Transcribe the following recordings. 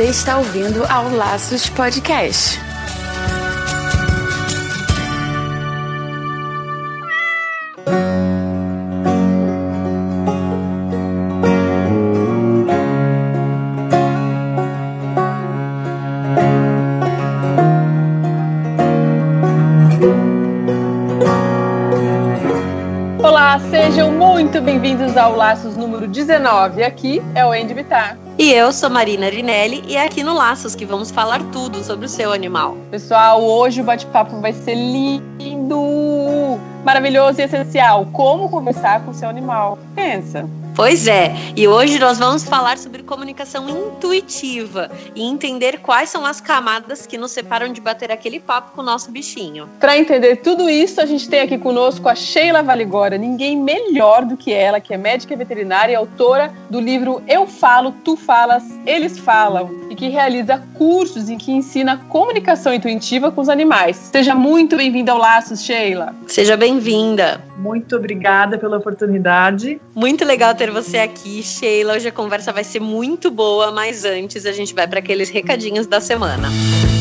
Você está ouvindo ao Laços Podcast. Olá, sejam muito bem-vindos ao Laços número 19. Aqui é o Andy Bittar. E eu sou Marina Arinelli e é aqui no Laços que vamos falar tudo sobre o seu animal. Pessoal, hoje o bate-papo vai ser lindo, maravilhoso e essencial. Como conversar com o seu animal. Pensa. Pois é, e hoje nós vamos falar sobre comunicação intuitiva e entender quais são as camadas que nos separam de bater aquele papo com o nosso bichinho. Para entender tudo isso, a gente tem aqui conosco a Sheila Valigora, ninguém melhor do que ela, que é médica veterinária e autora do livro Eu Falo, Tu Falas, Eles Falam, que realiza cursos em que ensina comunicação intuitiva com os animais. Seja muito bem-vinda ao Laços, Sheila. Seja bem-vinda. Muito obrigada pela oportunidade. Muito legal ter você aqui, Sheila. Hoje a conversa vai ser muito boa, mas antes a gente vai para aqueles recadinhos da semana. E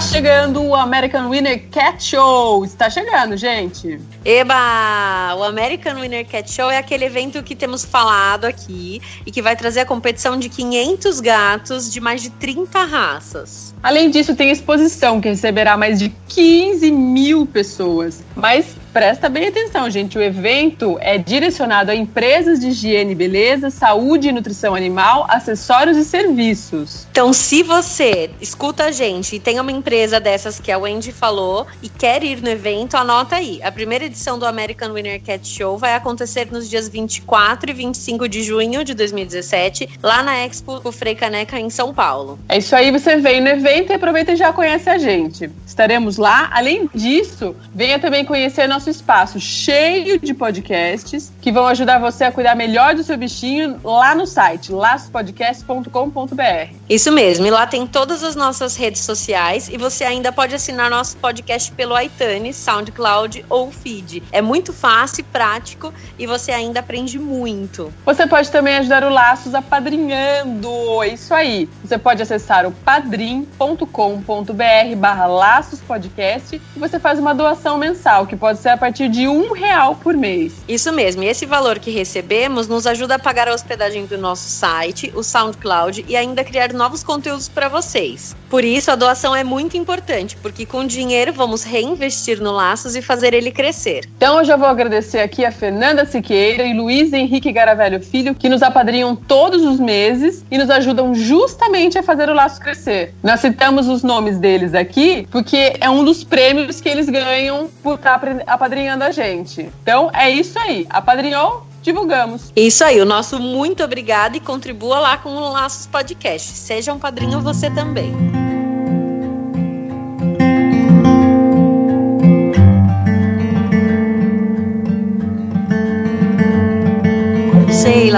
chegando o American Winner Cat Show. Está chegando, gente. Eba! O American Winner Cat Show é aquele evento que temos falado aqui e que vai trazer a competição de 500 gatos de mais de 30 raças. Além disso, tem exposição que receberá mais de 15 mil pessoas. Mas presta bem atenção, gente. O evento é direcionado a empresas de higiene e beleza, saúde e nutrição animal, acessórios e serviços. Então, se você escuta a gente e tem uma empresa dessas que a Wendy falou e quer ir no evento, anota aí. A primeira edição do American Winner Cat Show vai acontecer nos dias 24 e 25 de junho de 2017, lá na Expo Frei Caneca, em São Paulo. É isso aí, você vem no evento e aproveita e já conhece a gente. Estaremos lá. Além disso, venha também conhecer nosso espaço cheio de podcasts que vão ajudar você a cuidar melhor do seu bichinho lá no site laçopodcast.com.br. Isso mesmo, e lá tem todas as nossas redes sociais e você ainda pode assinar nosso podcast pelo iTunes, SoundCloud ou Feed. É muito fácil e prático e você ainda aprende muito. Você pode também ajudar o Laços apadrinhando. É isso aí. Você pode acessar o padrim.com.br barra Laços Podcast e você faz uma doação mensal, que pode ser a partir de um real por mês. Isso mesmo, e esse valor que recebemos nos ajuda a pagar a hospedagem do nosso site, o SoundCloud, e ainda criar novos conteúdos para vocês. Por isso, a doação é muito importante, porque com dinheiro vamos reinvestir no Laços e fazer ele crescer. Então eu já vou agradecer aqui a Fernanda Siqueira e Luiz Henrique Garavelho Filho, que nos apadrinham todos os meses e nos ajudam justamente a fazer o Laço crescer. Nós citamos os nomes deles aqui, porque é um dos prêmios que eles ganham por estar apadrinhando a gente. Então é isso aí. Apadrinhou? Divulgamos. Isso aí, o nosso muito obrigado e contribua lá com o Laços Podcast. Seja um padrinho você também.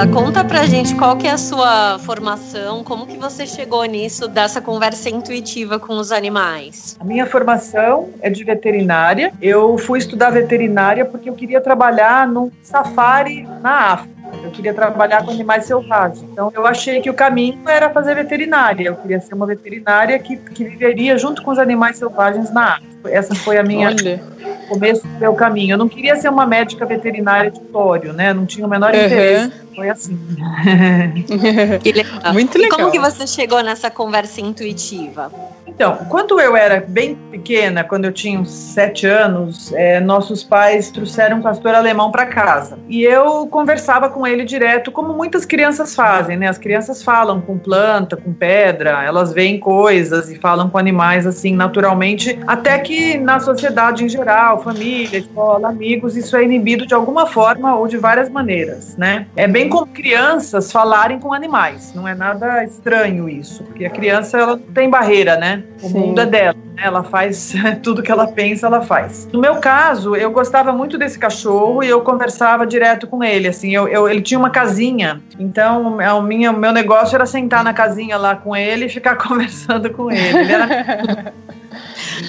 Conta pra gente qual que é a sua formação, como que você chegou nisso, dessa conversa intuitiva com os animais? A minha formação é de veterinária. Eu fui estudar veterinária porque eu queria trabalhar num safari na África. Eu queria trabalhar com animais selvagens. Então, eu achei que o caminho era fazer veterinária. Eu queria ser uma veterinária que, que viveria junto com os animais selvagens na África. Essa foi a minha Olha. começo do meu caminho. Eu não queria ser uma médica veterinária de tório, né? Não tinha o menor Uhum. interesse. Foi assim. Que legal. Muito E legal. como que você chegou nessa conversa intuitiva? Então, quando eu era bem pequena, quando eu tinha uns sete anos, eh, nossos pais trouxeram um pastor alemão para casa. E eu conversava com ele direto, como muitas crianças fazem, né? As crianças falam com planta, com pedra, elas veem coisas e falam com animais assim naturalmente, até que na sociedade em geral, família, escola, amigos, isso é inibido de alguma forma ou de várias maneiras, né? É bem como crianças falarem com animais, não é nada estranho isso, porque a criança ela não tem barreira, né? O Sim. mundo é dela, né? ela faz tudo que ela pensa, ela faz. No meu caso, eu gostava muito desse cachorro e eu conversava direto com ele, assim, eu, eu- ele tinha uma casinha, então o meu, meu negócio era sentar na casinha lá com ele e ficar conversando com ele. Ele era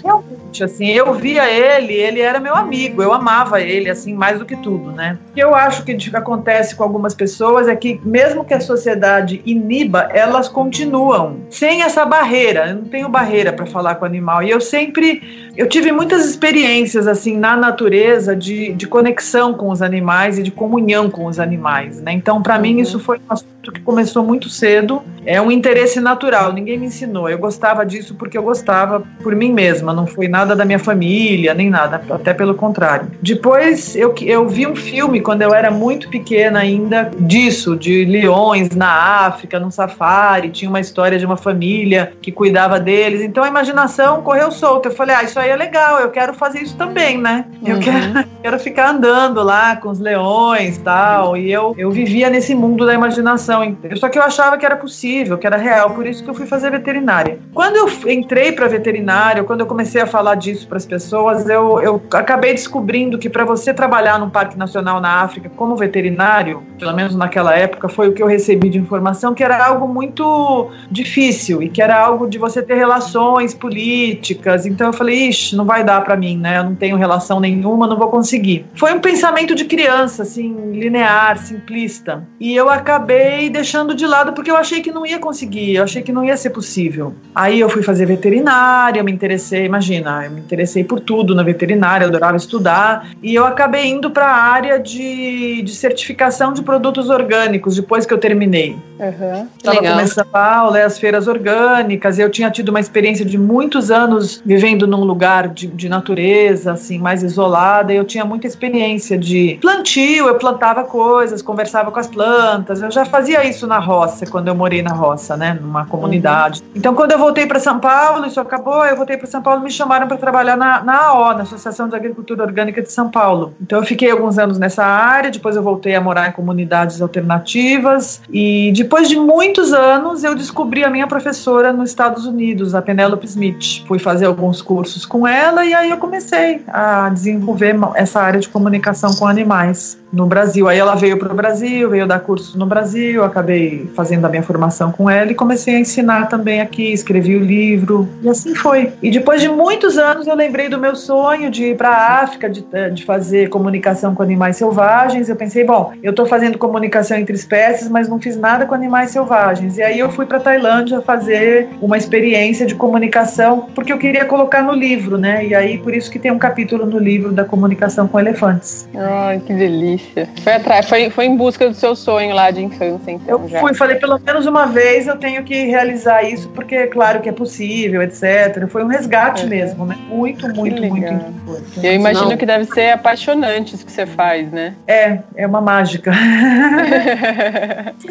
Realmente, assim, eu via ele, ele era meu amigo, eu amava ele, assim, mais do que tudo, né? O que eu acho que acontece com algumas pessoas é que, mesmo que a sociedade iniba, elas continuam sem essa barreira. Eu não tenho barreira para falar com o animal. E eu sempre eu tive muitas experiências assim na natureza de, de conexão com os animais e de comunhão com os animais, né? Então, para uhum. mim isso foi um assunto que começou muito cedo. É um interesse natural. Ninguém me ensinou. Eu gostava disso porque eu gostava por mim mesma. Não foi nada da minha família nem nada. Até pelo contrário. Depois eu, eu vi um filme quando eu era muito pequena ainda disso, de leões na África, num safari. Tinha uma história de uma família que cuidava deles. Então a imaginação correu solta. Eu falei, ah, isso aí é legal, eu quero fazer isso também, né? Eu uhum. quero, quero ficar andando lá com os leões tal. E eu, eu vivia nesse mundo da imaginação. Só que eu achava que era possível, que era real, por isso que eu fui fazer veterinária. Quando eu entrei para veterinária, quando eu comecei a falar disso para as pessoas, eu, eu acabei descobrindo que para você trabalhar num parque nacional na África como veterinário, pelo menos naquela época, foi o que eu recebi de informação, que era algo muito difícil e que era algo de você ter relações políticas. Então eu falei, ixi, não vai dar para mim, né? Eu não tenho relação nenhuma, não vou conseguir. Foi um pensamento de criança, assim, linear, simplista. E eu acabei deixando de lado porque eu achei que não ia conseguir, eu achei que não ia ser possível. Aí eu fui fazer veterinária, eu me interessei, imagina, eu me interessei por tudo na veterinária, eu adorava estudar. E eu acabei indo para a área de, de certificação de produtos orgânicos depois que eu terminei. Uhum. Estava começando a aula, as feiras orgânicas, eu tinha tido uma experiência de muitos anos vivendo num lugar de, de natureza, assim, mais isolada, eu tinha muita experiência de plantio, eu plantava coisas, conversava com as plantas, eu já fazia isso na roça, quando eu morei na roça, né, numa comunidade. Uhum. Então, quando eu voltei para São Paulo, isso acabou, eu voltei para São Paulo, me chamaram para trabalhar na, na AO, na Associação de Agricultura Orgânica de São Paulo. Então, eu fiquei alguns anos nessa área, depois eu voltei a morar em comunidades alternativas, e depois de muitos anos, eu descobri a minha professora nos Estados Unidos, a Penelope Smith. Fui fazer alguns cursos com ela e aí eu comecei a desenvolver essa área de comunicação com animais no Brasil. Aí ela veio para o Brasil, veio dar cursos no Brasil, acabei fazendo a minha formação com ela e comecei a ensinar também aqui, escrevi o livro e assim foi. E depois de muitos anos eu lembrei do meu sonho de ir para a África, de, eh, de fazer comunicação com animais selvagens. Eu pensei, bom, eu estou fazendo comunicação entre espécies, mas não fiz nada com animais selvagens. E aí eu fui para Tailândia fazer uma experiência de comunicação porque eu queria colocar no livro, né? E aí por isso que tem um capítulo no livro da comunicação com elefantes. Ai, que delícia delícia. Foi atrás, foi, foi em busca do seu sonho lá de infância, então. Eu já. fui, falei, pelo menos uma vez eu tenho que realizar isso, porque é claro que é possível, etc. Foi um resgate uhum. mesmo, né? Muito, muito, muito importante. Eu imagino Não. que deve ser apaixonante isso que você faz, né? É, é uma mágica.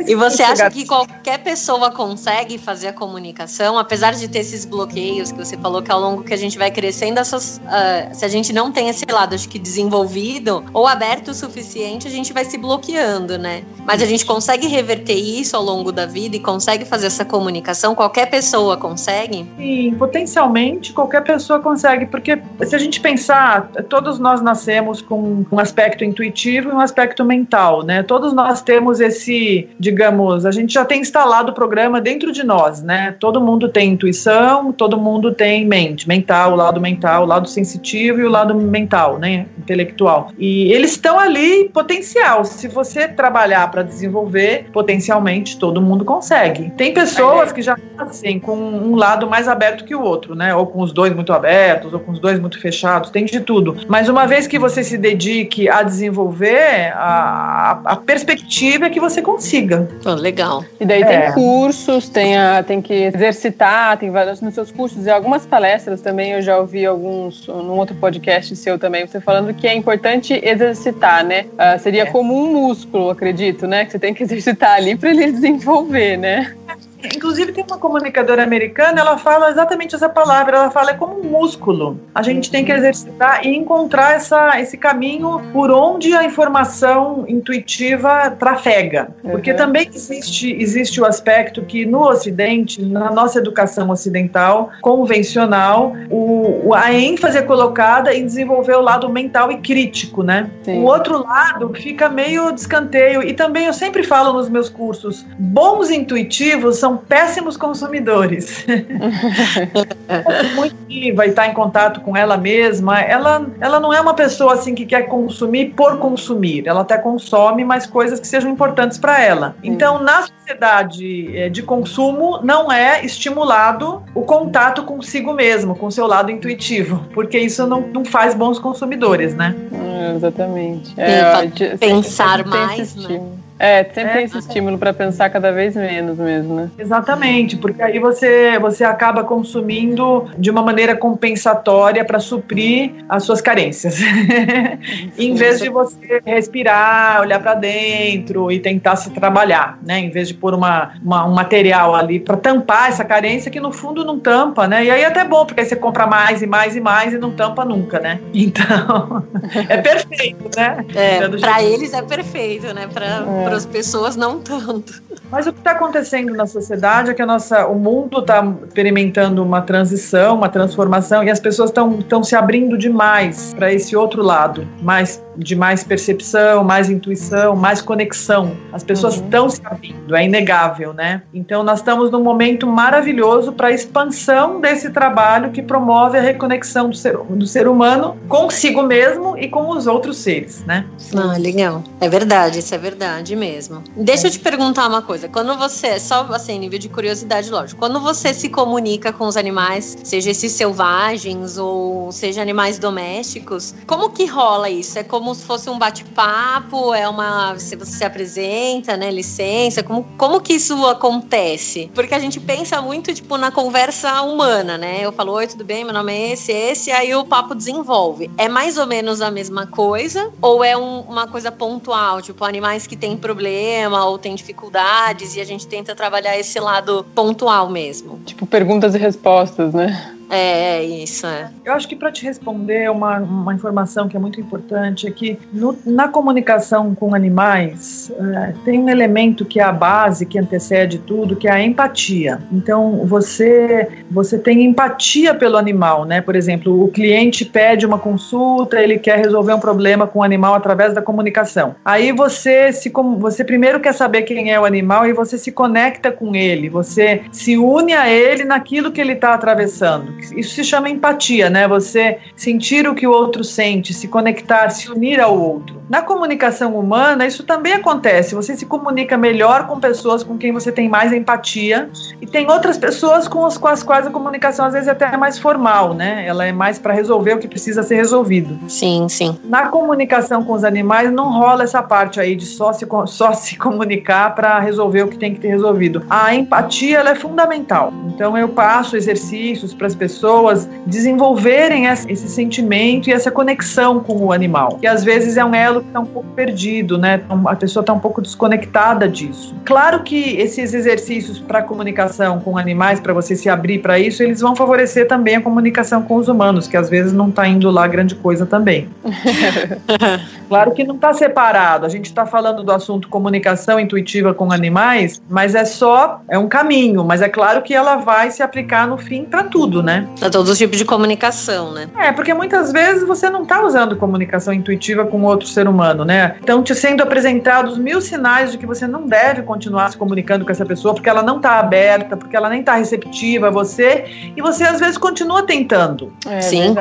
e você acha que qualquer pessoa consegue fazer a comunicação, apesar de ter esses bloqueios que você falou que ao longo que a gente vai crescendo, essas, uh, se a gente não tem esse lado, acho que desenvolvido ou aberto o suficiente suficiente, a gente vai se bloqueando, né? Mas a gente consegue reverter isso ao longo da vida e consegue fazer essa comunicação? Qualquer pessoa consegue? Sim, potencialmente qualquer pessoa consegue, porque se a gente pensar, todos nós nascemos com um aspecto intuitivo e um aspecto mental, né? Todos nós temos esse, digamos, a gente já tem instalado o programa dentro de nós, né? Todo mundo tem intuição, todo mundo tem mente, mental, o lado mental, o lado sensitivo e o lado mental, né? Intelectual. E eles estão ali potencial. Se você trabalhar para desenvolver, potencialmente todo mundo consegue. Tem pessoas que já nascem com um lado mais aberto que o outro, né? Ou com os dois muito abertos, ou com os dois muito fechados, tem de tudo. Mas uma vez que você se dedique a desenvolver, a, a perspectiva é que você consiga. Oh, legal. E daí é. tem cursos, tem, a, tem que exercitar, tem vários nos seus cursos e algumas palestras também. Eu já ouvi alguns num outro podcast seu também, você falando que é importante exercitar, né? Uh, seria é. como um músculo, acredito, né? Que você tem que exercitar ali para ele desenvolver, né? né? Inclusive tem uma comunicadora americana, ela fala exatamente essa palavra, ela fala é como um músculo. A gente tem que exercitar e encontrar essa, esse caminho por onde a informação intuitiva trafega. Porque uhum. também existe, existe o aspecto que no Ocidente, na nossa educação ocidental, convencional, o, a ênfase é colocada em desenvolver o lado mental e crítico, né? Sim. O outro lado fica meio descanteio. E também eu sempre falo nos meus cursos, bons intuitivos são são péssimos consumidores. muito vai estar em contato com ela mesma. Ela, ela não é uma pessoa assim que quer consumir por consumir. Ela até consome, mas coisas que sejam importantes para ela. Então, na sociedade eh, de consumo, não é estimulado o contato consigo mesmo, com seu lado intuitivo, porque isso não, não faz bons consumidores, né? É, exatamente. É, pensar mais, né? É, sempre é, tem esse estímulo para pensar cada vez menos mesmo, né? Exatamente, porque aí você, você acaba consumindo de uma maneira compensatória para suprir as suas carências. em vez de você respirar, olhar para dentro e tentar se trabalhar, né? Em vez de pôr uma, uma um material ali para tampar essa carência que no fundo não tampa, né? E aí é até bom, porque aí você compra mais e mais e mais e não tampa nunca, né? Então, é perfeito, né? É, para eles é perfeito, né? Para é para as pessoas não tanto. Mas o que está acontecendo na sociedade é que a nossa, o mundo está experimentando uma transição, uma transformação, e as pessoas estão se abrindo demais para esse outro lado, mais de mais percepção, mais intuição, mais conexão. As pessoas estão uhum. se abrindo, é inegável, né? Então nós estamos num momento maravilhoso para a expansão desse trabalho que promove a reconexão do ser, do ser humano consigo mesmo e com os outros seres, né? Ah, legal. É verdade, isso é verdade mesmo. Deixa eu te perguntar uma coisa. Quando você, só assim, nível de curiosidade, lógico, quando você se comunica com os animais, seja esses selvagens ou seja animais domésticos, como que rola isso? É como se fosse um bate-papo? É uma. Se você se apresenta, né? Licença? Como, como que isso acontece? Porque a gente pensa muito, tipo, na conversa humana, né? Eu falo, oi, tudo bem? Meu nome é esse, esse, aí o papo desenvolve. É mais ou menos a mesma coisa? Ou é um, uma coisa pontual? Tipo, animais que têm problema ou têm dificuldades e a gente tenta trabalhar esse lado pontual mesmo. Tipo, perguntas e respostas, né? É, é isso, é. Eu acho que para te responder, uma, uma informação que é muito importante é que no, na comunicação com animais é, tem um elemento que é a base, que antecede tudo, que é a empatia. Então, você, você tem empatia pelo animal, né? Por exemplo, o cliente pede uma consulta, ele quer resolver um problema com o animal através da comunicação. Aí você se você primeiro quer saber quem é o animal e você se conecta com ele, você se une a ele naquilo que ele está atravessando. Isso se chama empatia, né? Você sentir o que o outro sente, se conectar, se unir ao outro. Na comunicação humana, isso também acontece. Você se comunica melhor com pessoas com quem você tem mais empatia e tem outras pessoas com as, com as quais a comunicação às vezes é até mais formal, né? Ela é mais para resolver o que precisa ser resolvido. Sim, sim. Na comunicação com os animais não rola essa parte aí de só se, só se comunicar para resolver o que tem que ter resolvido. A empatia ela é fundamental. Então eu passo exercícios para as pessoas pessoas desenvolverem esse sentimento e essa conexão com o animal. Que às vezes é um elo que está um pouco perdido, né? Então, a pessoa está um pouco desconectada disso. Claro que esses exercícios para comunicação com animais, para você se abrir para isso, eles vão favorecer também a comunicação com os humanos, que às vezes não está indo lá grande coisa também. claro que não está separado. A gente está falando do assunto comunicação intuitiva com animais, mas é só é um caminho. Mas é claro que ela vai se aplicar no fim para tudo, né? Para todos os tipos de comunicação, né? É, porque muitas vezes você não está usando comunicação intuitiva com outro ser humano, né? Estão te sendo apresentados mil sinais de que você não deve continuar se comunicando com essa pessoa porque ela não está aberta, porque ela nem está receptiva a você, e você às vezes continua tentando. É, Sim,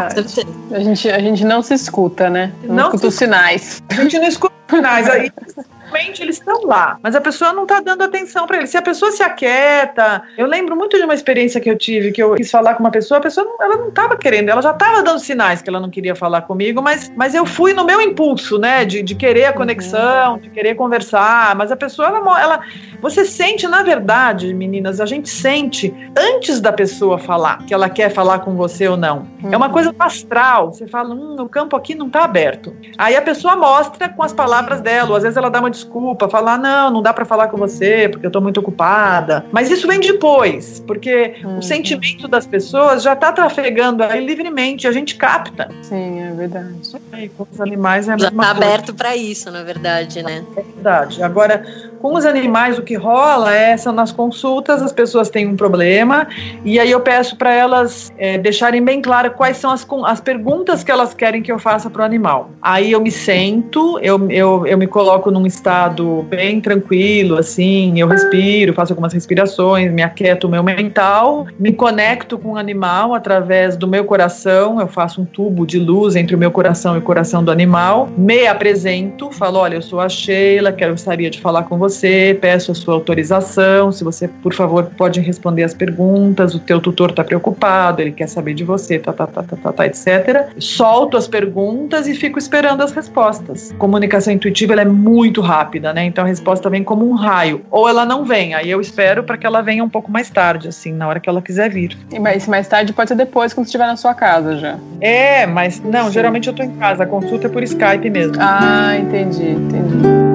a gente, a gente não se escuta, né? Não, não escuta os sinais. A gente não escuta os sinais. Aí realmente eles estão lá, mas a pessoa não está dando atenção para eles. Se a pessoa se aquieta, eu lembro muito de uma experiência que eu tive, que eu quis falar com uma pessoa, a pessoa não, ela não estava querendo, ela já estava dando sinais que ela não queria falar comigo, mas, mas eu fui no meu impulso, né, de, de querer a conexão, uhum. de querer conversar, mas a pessoa, ela, ela, você sente, na verdade, meninas, a gente sente antes da pessoa falar que ela quer falar com você ou não. Uhum. É uma coisa astral, você fala, hum, o campo aqui não está aberto. Aí a pessoa mostra com as palavras dela, às vezes ela dá uma desculpa, falar, não, não dá para falar com você porque eu tô muito ocupada. Mas isso vem depois, porque uhum. o sentimento das pessoas já tá trafegando aí livremente, a gente capta. Sim, é verdade. E com os animais é a Já tá coisa. aberto para isso, na verdade, né? É verdade. Agora, Com os animais, o que rola é são nas consultas, as pessoas têm um problema e aí eu peço para elas é, deixarem bem claro quais são as, as perguntas que elas querem que eu faça para o animal. Aí eu me sento, eu, eu, eu me coloco num estado bem tranquilo, assim, eu respiro, faço algumas respirações, me aquieto o meu mental, me conecto com o animal através do meu coração, eu faço um tubo de luz entre o meu coração e o coração do animal, me apresento, falo, olha, eu sou a Sheila, quero gostaria de falar com você, peço a sua autorização, se você, por favor, pode responder as perguntas, o teu tutor está preocupado, ele quer saber de você, tá, tá, tá, tá, tá, tá, etc. Solto as perguntas e fico esperando as respostas. Comunicação intuitiva ela é muito rápida, né? Então a resposta vem como um raio, ou ela não vem, aí eu espero para que ela venha um pouco mais tarde, assim, na hora que ela quiser vir. E mais, mais tarde pode ser depois, quando estiver na sua casa já. É, mas não, Sim. geralmente eu tô em casa, a consulta é por Skype mesmo. Ah, entendi, entendi.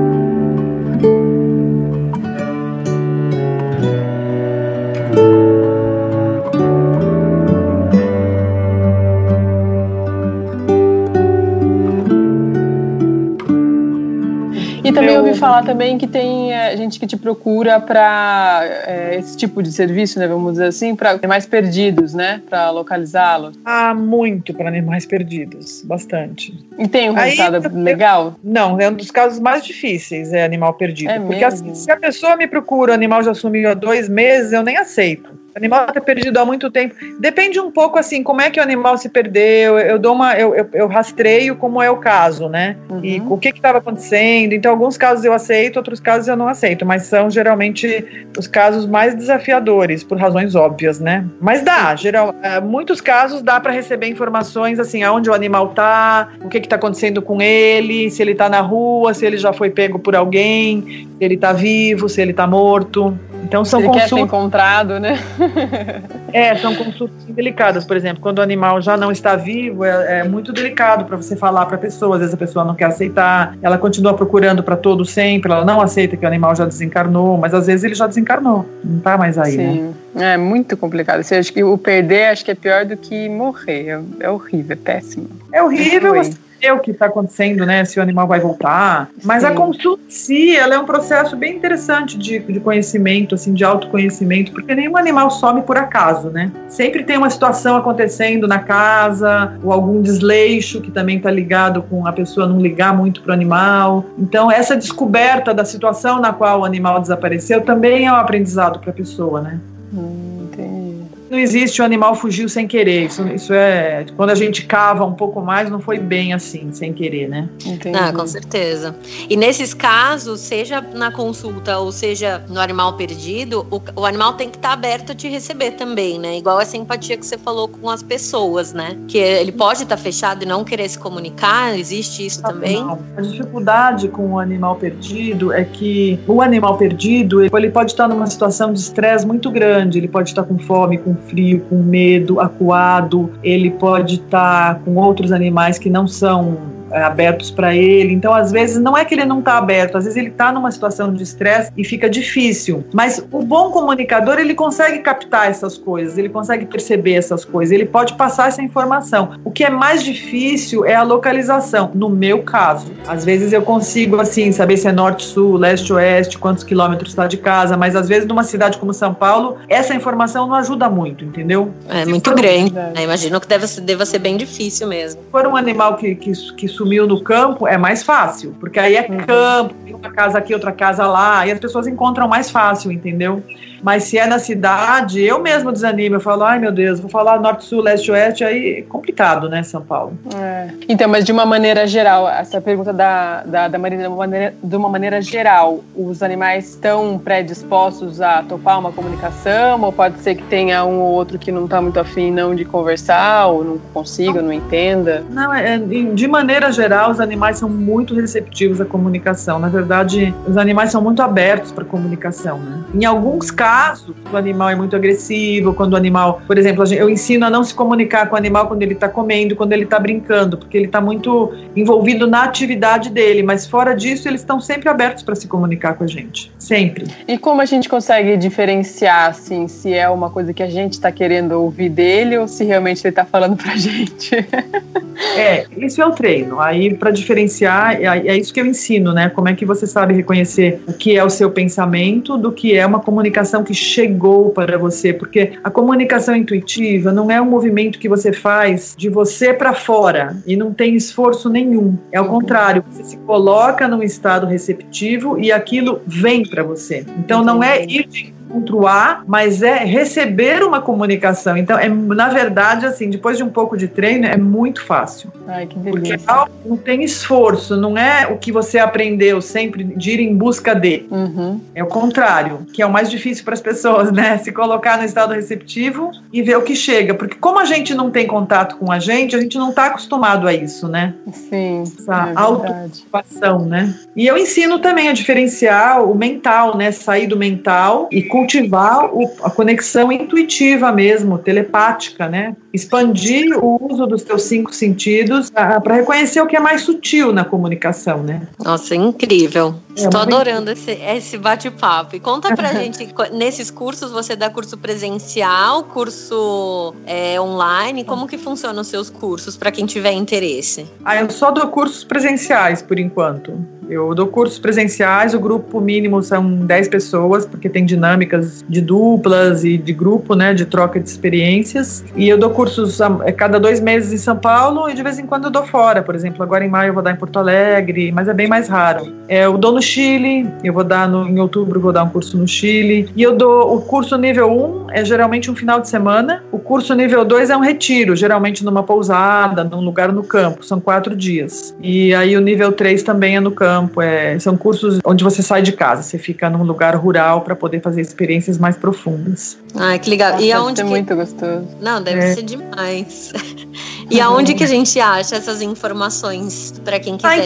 E também ouvi falar também que tem é, gente que te procura para é, esse tipo de serviço, né? Vamos dizer assim, para animais perdidos, né? Para localizá-los. Ah, muito para animais perdidos, bastante. E tem um resultado Aí, legal? Não, é um dos casos mais difíceis, é animal perdido. É porque assim, se a pessoa me procura, o animal já sumiu há dois meses, eu nem aceito. O animal está perdido há muito tempo. Depende um pouco assim, como é que o animal se perdeu. Eu dou uma, eu, eu, eu rastreio como é o caso, né? Uhum. E o que estava acontecendo. Então, alguns casos eu aceito, outros casos eu não aceito. Mas são geralmente os casos mais desafiadores, por razões óbvias, né? Mas dá, geral, é, muitos casos dá para receber informações assim, aonde o animal está, o que está acontecendo com ele, se ele está na rua, se ele já foi pego por alguém, se ele está vivo, se ele está morto. Então são Ele consultas. Quer ser encontrado, né? É, são consultas delicadas. Por exemplo, quando o animal já não está vivo, é, é muito delicado para você falar para a pessoa. Às vezes a pessoa não quer aceitar, ela continua procurando para todo sempre, ela não aceita que o animal já desencarnou, mas às vezes ele já desencarnou, não está mais aí, né? Sim. né? É muito complicado. Você acha que o perder acho que é pior do que morrer. É, é horrível, é péssimo. É horrível o que está acontecendo, né? Se o animal vai voltar. Mas Sim. a consulta em si, ela é um processo bem interessante de, de conhecimento, assim, de autoconhecimento, porque nenhum animal some por acaso, né? Sempre tem uma situação acontecendo na casa, ou algum desleixo que também está ligado com a pessoa não ligar muito para o animal. Então, essa descoberta da situação na qual o animal desapareceu também é um aprendizado para a pessoa, né? Hum não existe o animal fugiu sem querer. Isso, isso é. Quando a gente cava um pouco mais, não foi bem assim, sem querer, né? Entendi. Ah, com certeza. E nesses casos, seja na consulta ou seja no animal perdido, o, o animal tem que estar tá aberto a te receber também, né? Igual essa empatia que você falou com as pessoas, né? Que ele pode estar tá fechado e não querer se comunicar, existe isso ah, também? Não. A dificuldade com o animal perdido é que o animal perdido ele pode estar numa situação de estresse muito grande, ele pode estar com fome, com frio, com medo, acuado, ele pode estar tá com outros animais que não são abertos para ele. Então, às vezes, não é que ele não está aberto, às vezes ele está numa situação de estresse e fica difícil. Mas o bom comunicador, ele consegue captar essas coisas, ele consegue perceber essas coisas, ele pode passar essa informação. O que é mais difícil é a localização, no meu caso. Às vezes eu consigo, assim, saber se é norte, sul, leste, oeste, quantos quilômetros está de casa, mas às vezes numa cidade como São Paulo, essa informação não ajuda muito, entendeu? É muito grande. Um... É, imagino que deve, deva ser bem difícil mesmo. Se for um animal que, que, que sumiu no campo, é mais fácil, porque aí é uhum. campo, tem uma casa aqui, outra casa lá, e as pessoas encontram mais fácil, entendeu? Mas se é na cidade, eu mesmo desanimo. Eu falo, ai meu Deus, vou falar norte, sul, leste, oeste, aí é complicado, né, São Paulo. É. Então, mas de uma maneira geral, essa pergunta da, da, da Marina, de uma, maneira, de uma maneira geral, os animais estão predispostos a topar uma comunicação? Ou pode ser que tenha um ou outro que não está muito afim não de conversar, ou não consiga, não, entenda? Não, é, de maneira geral, os animais são muito receptivos à comunicação. Na verdade, os animais são muito abertos para comunicação, né? Em alguns casos, caso o animal é muito agressivo, quando o animal, por exemplo, eu ensino a não se comunicar com o animal quando ele está comendo, quando ele está brincando, porque ele está muito envolvido na atividade dele, mas fora disso eles estão sempre abertos para se comunicar com a gente, sempre. E como a gente consegue diferenciar assim se é uma coisa que a gente está querendo ouvir dele ou se realmente ele está falando para a gente? é, isso é o treino. Aí para diferenciar é, é isso que eu ensino, né? Como é que você sabe reconhecer o que é o seu pensamento do que é uma comunicação que chegou para você, porque a comunicação intuitiva não é um movimento que você faz de você para fora e não tem esforço nenhum. É ao contrário, você se coloca num estado receptivo e aquilo vem para você. Então não é ir de encontro A, mas é receber uma comunicação. Então, é, na verdade, assim, depois de um pouco de treino, é muito fácil. Ai, que delícia. Porque não tem esforço, não é o que você aprendeu sempre de ir em busca de. Uhum. É o contrário, que é o mais difícil para as pessoas, né? Se colocar no estado receptivo e ver o que chega. Porque como a gente não tem contato com a gente, a gente não está acostumado a isso, né? Sim. Essa é autoocupação, né? E eu ensino também a diferenciar o mental, né? Sair do mental e com cultivar o, a conexão intuitiva mesmo, telepática, né? Expandir o uso dos teus cinco sentidos para reconhecer o que é mais sutil na comunicação, né? Nossa, incrível. É Estou adorando esse, esse bate-papo. E conta pra gente, nesses cursos você dá curso presencial, curso é, online, como que funcionam os seus cursos para quem tiver interesse? Ah, eu só dou cursos presenciais por enquanto. Eu dou cursos presenciais, o grupo mínimo são 10 pessoas, porque tem dinâmicas de duplas e de grupo, né, de troca de experiências. E eu dou cursos a, a cada dois meses em São Paulo e de vez em quando eu dou fora. Por exemplo, agora em maio eu vou dar em Porto Alegre, mas é bem mais raro. É, eu dou no Chile, eu vou dar no, em outubro vou dar um curso no Chile. E eu dou o curso nível 1 é geralmente um final de semana. O curso nível 2 é um retiro, geralmente numa pousada, num lugar no campo. São quatro dias. E aí o nível 3 também é no campo é, são cursos onde você sai de casa, você fica num lugar rural para poder fazer experiências mais profundas. Ai, que legal. Nossa, e aonde ser que... muito gostoso. Não, deve é. ser demais. e aonde que a gente acha essas informações para quem quiser? Ah,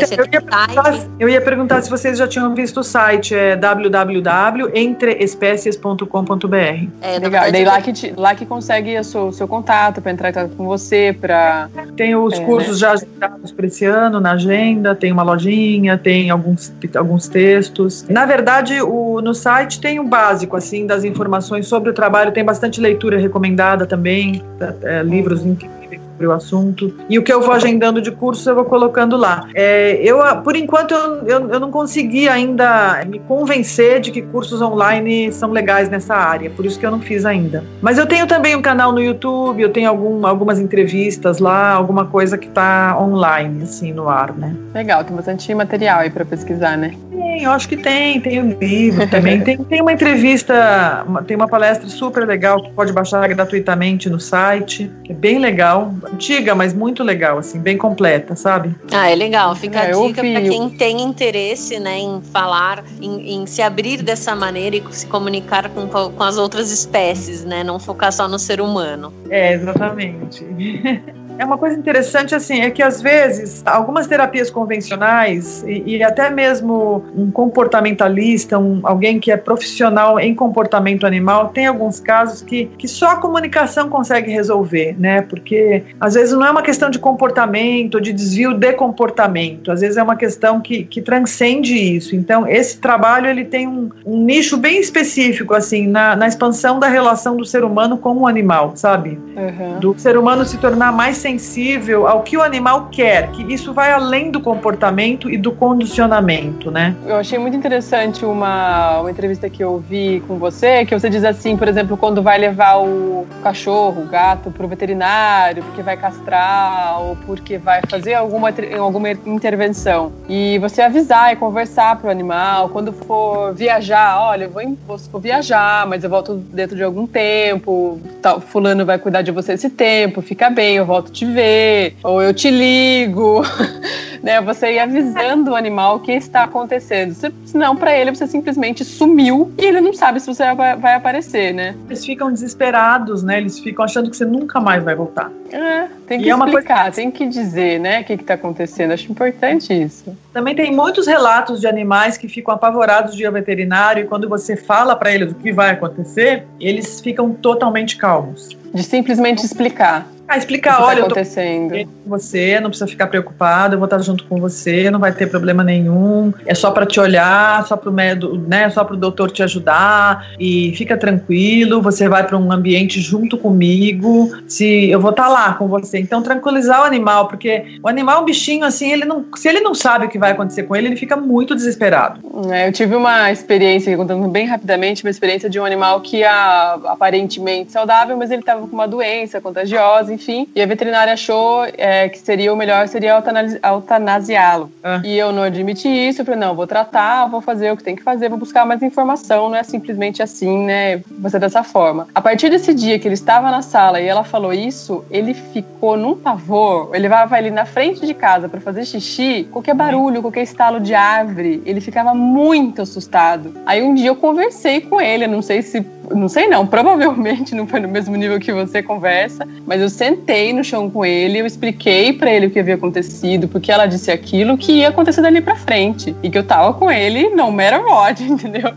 então, eu, ia eu, ia perguntar se vocês já tinham visto o site, é www.entreespécies.com.br. É, legal. Daí lá que, te, lá que consegue o seu, seu contato para entrar em contato com você, para tem os é, cursos né? já agendados para esse ano na agenda, tem uma lojinha, tem tem alguns, alguns textos. Na verdade, o, no site tem o básico, assim, das informações sobre o trabalho, tem bastante leitura recomendada também, é, livros incríveis sobre o assunto. E o que eu vou agendando de curso eu vou colocando lá. É, eu, por enquanto, eu, eu, eu, não consegui ainda me convencer de que cursos online são legais nessa área, por isso que eu não fiz ainda. Mas eu tenho também um canal no YouTube, eu tenho algum, algumas entrevistas lá, alguma coisa que está online, assim, no ar, né? Legal, tem bastante material aí para pesquisar, né? Tem, eu acho que tem, tem um livro também. tem, tem uma entrevista, uma, tem uma palestra super legal que pode baixar gratuitamente no site, é bem legal antiga, mas muito legal, assim, bem completa, sabe? Ah, é legal. Fica é, a dica para quem tem interesse, né, em falar, em, em, se abrir dessa maneira e se comunicar com, com as outras espécies, né? Não focar só no ser humano. É, exatamente. É uma coisa interessante, assim, é que às vezes algumas terapias convencionais e, e até mesmo um comportamentalista, um, alguém que é profissional em comportamento animal, tem alguns casos que, que só a comunicação consegue resolver, né? Porque às vezes não é uma questão de comportamento, de desvio de comportamento, às vezes é uma questão que, que transcende isso. Então, esse trabalho ele tem um, um nicho bem específico, assim, na, na expansão da relação do ser humano com o animal, sabe? Uhum. Do ser humano se tornar mais sensível ao que o animal quer, que isso vai além do comportamento e do condicionamento, né? Eu achei muito interessante uma, uma entrevista que eu vi com você, que você diz assim, por exemplo, quando vai levar o cachorro, o gato para o veterinário, porque vai castrar ou porque vai fazer alguma, alguma intervenção. E você avisar e conversar para o animal, quando for viajar, olha, eu vou, vou viajar, mas eu volto dentro de algum tempo, tal, fulano vai cuidar de você esse tempo, fica bem, eu volto te ver, ou eu te ligo. né? Você ir avisando o animal o que está acontecendo. Se, senão, para ele, você simplesmente sumiu e ele não sabe se você vai, aparecer, né? Eles ficam desesperados, né? Eles ficam achando que você nunca mais vai voltar. É, tem que e explicar, é tem que dizer, né, o que está acontecendo. Acho importante isso. Também tem muitos relatos de animais que ficam apavorados de ir ao veterinário e quando você fala para eles o que vai acontecer, eles ficam totalmente calmos. De simplesmente explicar. Ah, explicar, olha, tá acontecendo. eu tô com você, não precisa ficar preocupado, eu vou estar junto com você, não vai ter problema nenhum. É só para te olhar, só pro médico, né, só pro doutor te ajudar e fica tranquilo, você vai para um ambiente junto comigo. Se eu vou estar lá com você. Então tranquilizar o animal, porque o animal um bichinho assim, ele não, se ele não sabe o que vai acontecer com ele, ele fica muito desesperado. É, eu tive uma experiência, contando bem rapidamente, uma experiência de um animal que é aparentemente saudável, mas ele estava com uma doença contagiosa enfim. E a veterinária achou é, que seria o melhor seria eutanasiá-lo. Ah. E eu não admiti isso, eu falei, não, vou tratar, vou fazer o que tem que fazer, vou buscar mais informação, não é simplesmente assim, né, você dessa forma. A partir desse dia que ele estava na sala e ela falou isso, ele ficou num pavor, ele vai ali na frente de casa para fazer xixi, qualquer barulho, qualquer estalo de árvore, ele ficava muito assustado. Aí um dia eu conversei com ele, não sei se não sei não, provavelmente não foi no mesmo nível que você conversa, mas eu sentei no chão com ele, eu expliquei para ele o que havia acontecido, porque ela disse aquilo que ia acontecer dali para frente e que eu tava com ele no matter what, entendeu?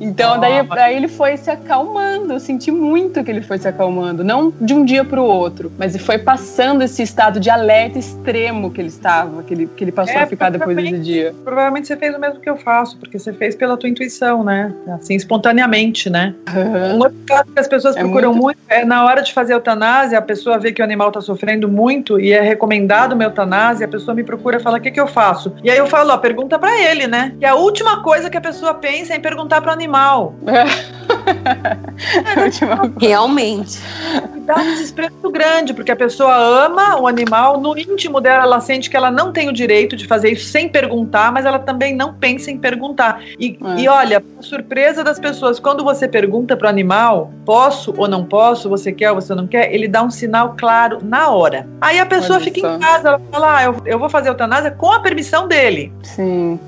Então, daí, daí ele foi se acalmando. Eu senti muito que ele foi se acalmando. Não de um dia para o outro, mas ele foi passando esse estado de alerta extremo que ele estava, que ele, que ele passou é, a ficar depois desse dia. Provavelmente você fez o mesmo que eu faço, porque você fez pela tua intuição, né? Assim, espontaneamente, né? Uhum. Um outro caso que as pessoas é procuram muito... muito... é na hora de fazer eutanásia, a pessoa vê que o animal está sofrendo muito e é recomendado uma eutanásia, a pessoa me procura e fala: o que, que eu faço? E aí eu falo: ó, pergunta para ele, né? E a última coisa que a pessoa pensa é em perguntar para o animal animal. Realmente. Dá um muito grande, porque a pessoa ama o animal, no íntimo dela ela sente que ela não tem o direito de fazer isso sem perguntar, mas ela também não pensa em perguntar. E, é. e olha, surpresa das pessoas, quando você pergunta para o animal, posso ou não posso, você quer ou você não quer, ele dá um sinal claro na hora. Aí a pessoa olha fica só. em casa, ela fala, ah, eu, eu vou fazer eutanásia com a permissão dele. Sim.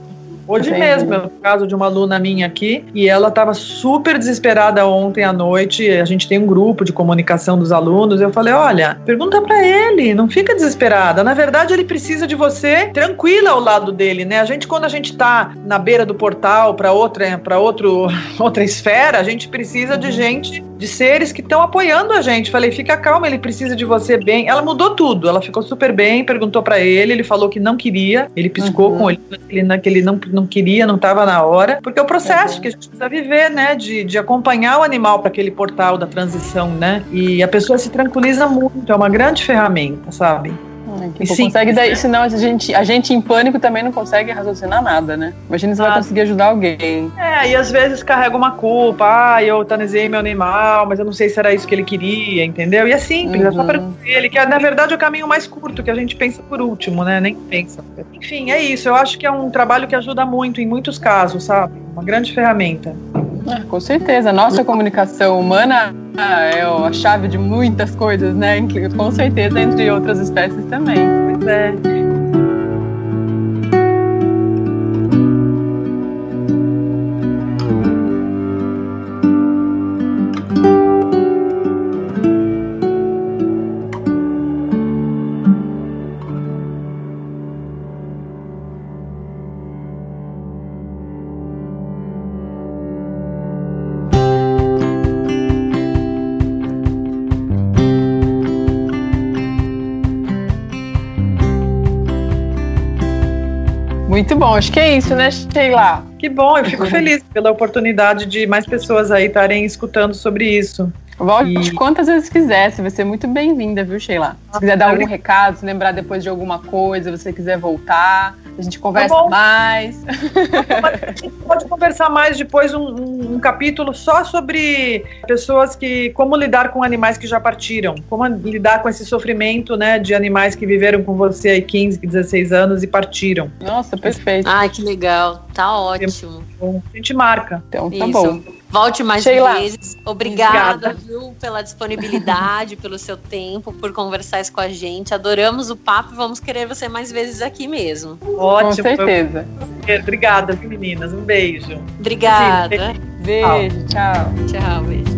Hoje Entendi. mesmo, é o caso de uma aluna minha aqui, e ela estava super desesperada ontem à noite. A gente tem um grupo de comunicação dos alunos. Eu falei: olha, pergunta para ele, não fica desesperada. Na verdade, ele precisa de você tranquila ao lado dele, né? A gente, quando a gente está na beira do portal para outra, para outro, outra esfera, a gente precisa de uhum. gente, de seres que estão apoiando a gente. Falei: fica calma, ele precisa de você bem. Ela mudou tudo, ela ficou super bem, perguntou para ele, ele falou que não queria, ele piscou uhum. com ele, que ele não não queria, não estava na hora, porque é o processo uhum. que a gente precisa viver, né, de, de acompanhar o animal para aquele portal da transição, né, e a pessoa se tranquiliza muito, é uma grande ferramenta, sabe? É, tipo, consegue daí, senão a gente, a gente em pânico também não consegue raciocinar nada, né? Imagina se ah. vai conseguir ajudar alguém. É, e às vezes carrega uma culpa, ah, eu eutanizei meu animal, mas eu não sei se era isso que ele queria, entendeu? E é simples, uhum. é só perguntar ele, que é, na verdade é o caminho mais curto, que a gente pensa por último, né? Nem pensa. Enfim, é isso, eu acho que é um trabalho que ajuda muito em muitos casos, sabe? Uma grande ferramenta. Com certeza, nossa comunicação humana é a chave de muitas coisas, né? Com certeza, entre outras espécies também. Pois é. Muito bom, acho que é isso, né, Sheila? Que bom, eu fico feliz pela oportunidade de mais pessoas aí estarem escutando sobre isso. Volte e... quantas vezes quiser, você vai ser muito bem-vinda, viu, Sheila? Se quiser dar algum recado, se lembrar depois de alguma coisa, você quiser voltar, a gente conversa tá mais. A gente pode conversar mais depois um, um, um, capítulo só sobre pessoas que como lidar com animais que já partiram, como lidar com esse sofrimento, né, de animais que viveram com você aí 15, 16 anos e partiram. Nossa, perfeito. Ai, que legal. Tá ótimo. A gente marca. Então tá Isso. bom. Volte mais Sheila. vezes. Obrigada, Obrigada. viu, pela disponibilidade, pelo seu tempo, por conversar isso com a gente. Adoramos o papo e vamos querer você mais vezes aqui mesmo. Ótimo. Com certeza. Obrigada, meninas. Um beijo. Obrigada. Beijo, tchau. Tchau, beijo.